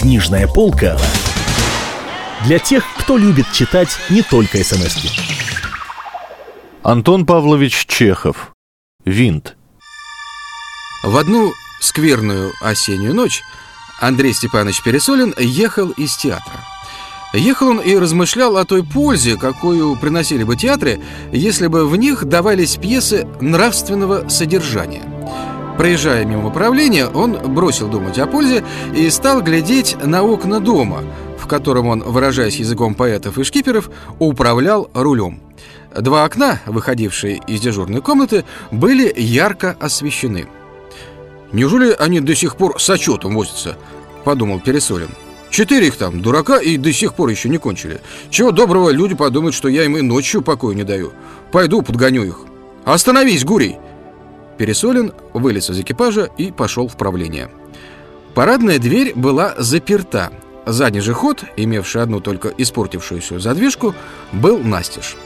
Книжная полка для тех, кто любит читать не только смс -ки. Антон Павлович Чехов. Винт. В одну скверную осеннюю ночь Андрей Степанович Пересолин ехал из театра. Ехал он и размышлял о той пользе, какую приносили бы театры, если бы в них давались пьесы нравственного содержания. Проезжая мимо правления, он бросил думать о пользе и стал глядеть на окна дома, в котором он, выражаясь языком поэтов и шкиперов, управлял рулем. Два окна, выходившие из дежурной комнаты, были ярко освещены. «Неужели они до сих пор с отчетом возятся?» – подумал Пересолин. Четыре их там, дурака, и до сих пор еще не кончили. Чего доброго, люди подумают, что я им и ночью покоя не даю. Пойду подгоню их. Остановись, Гурий!» Пересолин вылез из экипажа и пошел в правление. Парадная дверь была заперта. Задний же ход, имевший одну только испортившуюся задвижку, был настежь.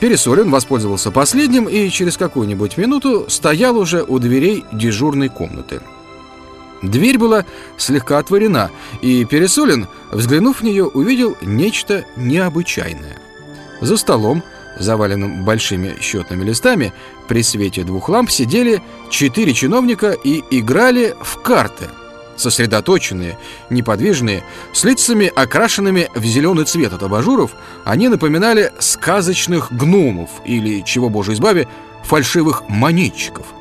Пересолин воспользовался последним и через какую-нибудь минуту стоял уже у дверей дежурной комнаты. Дверь была слегка отворена, и Пересолин, взглянув в нее, увидел нечто необычайное. За столом, заваленным большими счетными листами, при свете двух ламп сидели четыре чиновника и играли в карты. Сосредоточенные, неподвижные, с лицами окрашенными в зеленый цвет от абажуров, они напоминали сказочных гномов или, чего боже избави, фальшивых монетчиков –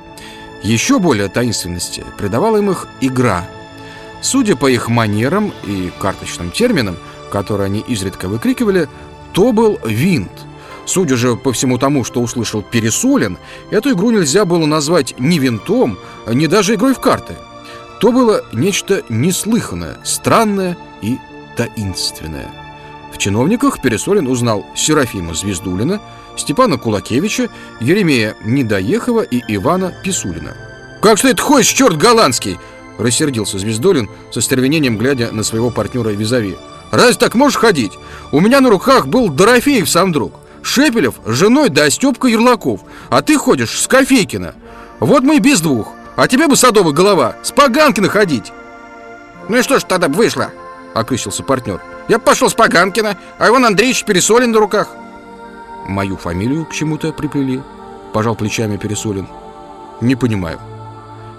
еще более таинственности придавала им их игра. Судя по их манерам и карточным терминам, которые они изредка выкрикивали, то был винт. Судя же по всему тому, что услышал Пересолин, эту игру нельзя было назвать ни винтом, ни даже игрой в карты. То было нечто неслыханное, странное и таинственное. В чиновниках Пересолин узнал Серафима Звездулина – Степана Кулакевича, Еремея Недоехова и Ивана Писулина. «Как что это ходишь, черт голландский?» – рассердился Звездолин со стервенением, глядя на своего партнера Визави. «Разве так можешь ходить? У меня на руках был Дорофеев сам друг, Шепелев с женой да Степка Ярлаков, а ты ходишь с Кофейкина. Вот мы и без двух, а тебе бы садовая голова, с Поганкина ходить!» «Ну и что ж тогда вышло?» — окрысился партнер. «Я пошел с Поганкина, а Иван Андреевич Пересолин на руках». Мою фамилию к чему-то приплели Пожал плечами Пересулин Не понимаю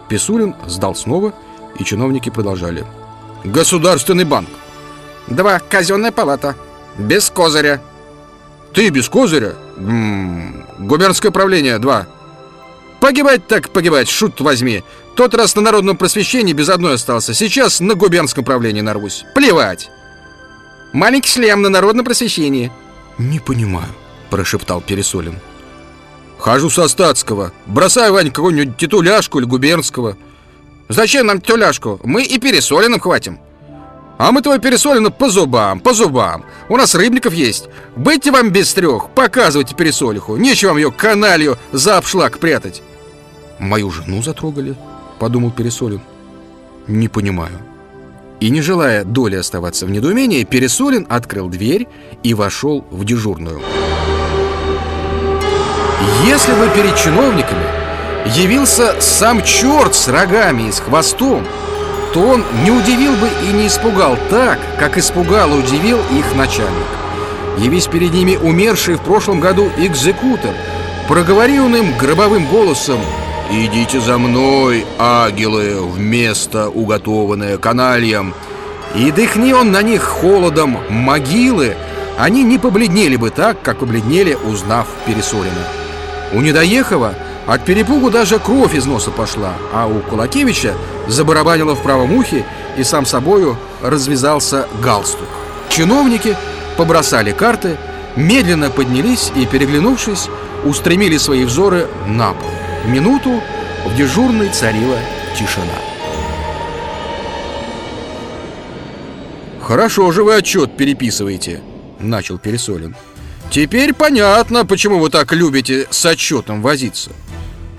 Писулин сдал снова И чиновники продолжали Государственный банк Два, казенная палата Без козыря Ты без козыря? М -м, губернское правление, два Погибать так погибать, шут возьми Тот раз на народном просвещении без одной остался Сейчас на губернском правлении нарвусь Плевать Маленький шлем на народном просвещении Не понимаю прошептал Пересолин. Хожу со статского. Бросай, Вань, какую-нибудь титуляшку или губернского. Зачем нам титуляшку? Мы и Пересолиным хватим. А мы твой Пересолина по зубам, по зубам. У нас рыбников есть. Быть вам без трех, показывайте Пересолиху. Нечего вам ее каналью за обшлаг прятать. Мою жену затрогали, подумал Пересолин. Не понимаю. И не желая доли оставаться в недоумении, Пересолин открыл дверь и вошел в дежурную. Если бы перед чиновниками явился сам черт с рогами и с хвостом, то он не удивил бы и не испугал так, как испугал и удивил их начальник. Явись перед ними умерший в прошлом году экзекутор, проговори он им гробовым голосом «Идите за мной, агилы, в место, уготованное канальям!» И дыхни он на них холодом могилы, они не побледнели бы так, как побледнели, узнав Пересолина. У Недоехова от перепугу даже кровь из носа пошла, а у Кулакевича забарабанило в правом ухе и сам собою развязался галстук. Чиновники побросали карты, медленно поднялись и, переглянувшись, устремили свои взоры на пол. Минуту в дежурной царила тишина. «Хорошо же вы отчет переписываете», — начал Пересолин. Теперь понятно, почему вы так любите с отчетом возиться.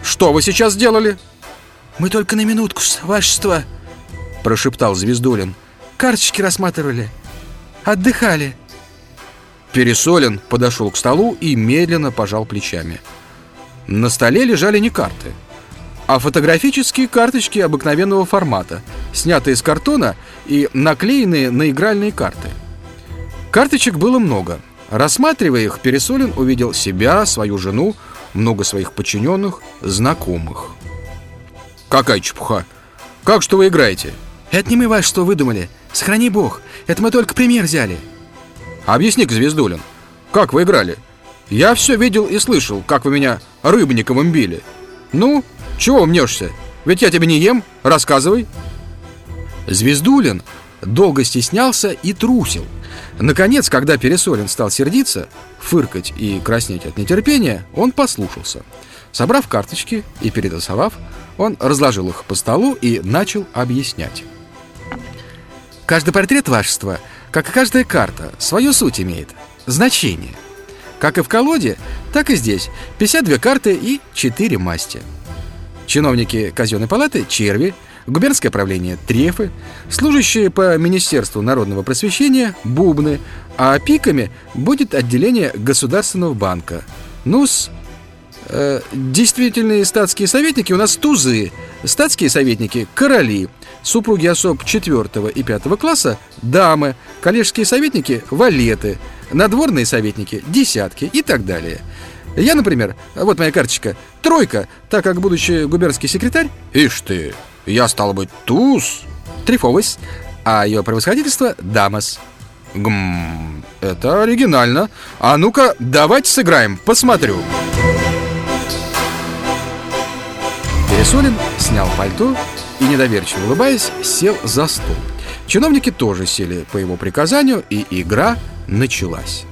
Что вы сейчас сделали? Мы только на минутку, вашество, прошептал Звездулин. Карточки рассматривали. Отдыхали. Пересолин подошел к столу и медленно пожал плечами. На столе лежали не карты, а фотографические карточки обыкновенного формата, снятые из картона и наклеенные на игральные карты. Карточек было много. Рассматривая их, Пересолин увидел себя, свою жену, много своих подчиненных, знакомых. «Какая чепуха! Как что вы играете?» Это не мы вас что выдумали. Сохрани бог. Это мы только пример взяли. Объясни-ка, Звездулин, как вы играли? Я все видел и слышал, как вы меня Рыбниковым били. Ну, чего мнешься? Ведь я тебя не ем. Рассказывай. Звездулин долго стеснялся и трусил. Наконец, когда Пересолин стал сердиться, фыркать и краснеть от нетерпения, он послушался. Собрав карточки и перетасовав, он разложил их по столу и начал объяснять. Каждый портрет вашества, как и каждая карта, свою суть имеет, значение. Как и в колоде, так и здесь 52 карты и 4 масти. Чиновники казенной палаты – черви, губернское правление – трефы, служащие по Министерству народного просвещения – бубны, а пиками будет отделение Государственного банка. Ну-с, э, действительные статские советники у нас тузы, статские советники – короли – супруги особ 4 и 5 класса – дамы, коллежские советники – валеты, надворные советники – десятки и так далее. Я, например, вот моя карточка, тройка, так как будущий губернский секретарь... Ишь ты, я стал быть туз. Трифовый, а ее превосходительство – дамас. Гм, это оригинально. А ну-ка, давайте сыграем, посмотрю. Пересолин снял пальто и, недоверчиво улыбаясь, сел за стол. Чиновники тоже сели по его приказанию, и игра началась.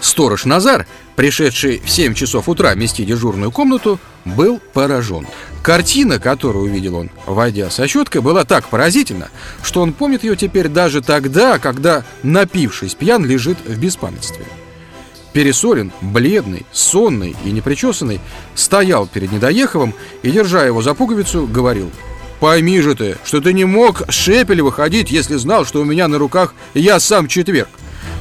Сторож Назар, пришедший в 7 часов утра мести дежурную комнату, был поражен. Картина, которую увидел он, войдя со щеткой, была так поразительна, что он помнит ее теперь даже тогда, когда, напившись пьян, лежит в беспамятстве. Пересолин, бледный, сонный и непричесанный, стоял перед Недоеховым и, держа его за пуговицу, говорил «Пойми же ты, что ты не мог с Шепелева ходить, если знал, что у меня на руках я сам четверг.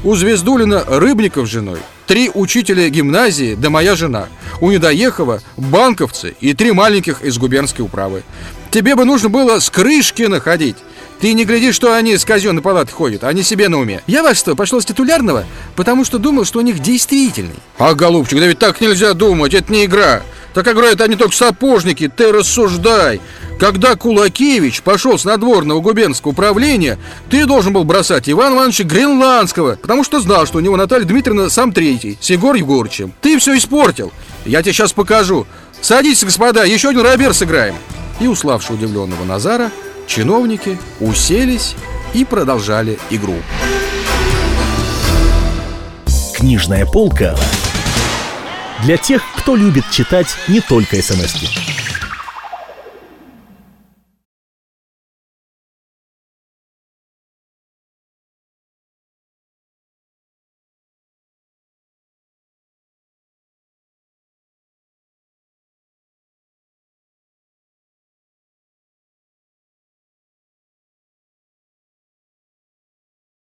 У Звездулина Рыбников с женой, три учителя гимназии да моя жена. У Недоехова банковцы и три маленьких из губернской управы. Тебе бы нужно было с крышки находить. Ты не гляди, что они с казенной палаты ходят, они себе на уме. Я вас что, пошел с титулярного, потому что думал, что у них действительный. А, голубчик, да ведь так нельзя думать, это не игра. Так играют они только сапожники, ты рассуждай. Когда Кулакевич пошел с надворного губернского управления, ты должен был бросать Ивана Ивановича Гренландского, потому что знал, что у него Наталья Дмитриевна сам третий, с Егор Егорычем. Ты все испортил. Я тебе сейчас покажу. Садитесь, господа, еще один робер сыграем. И, уславший удивленного Назара, Чиновники уселись и продолжали игру. Книжная полка для тех, кто любит читать не только смс -ки.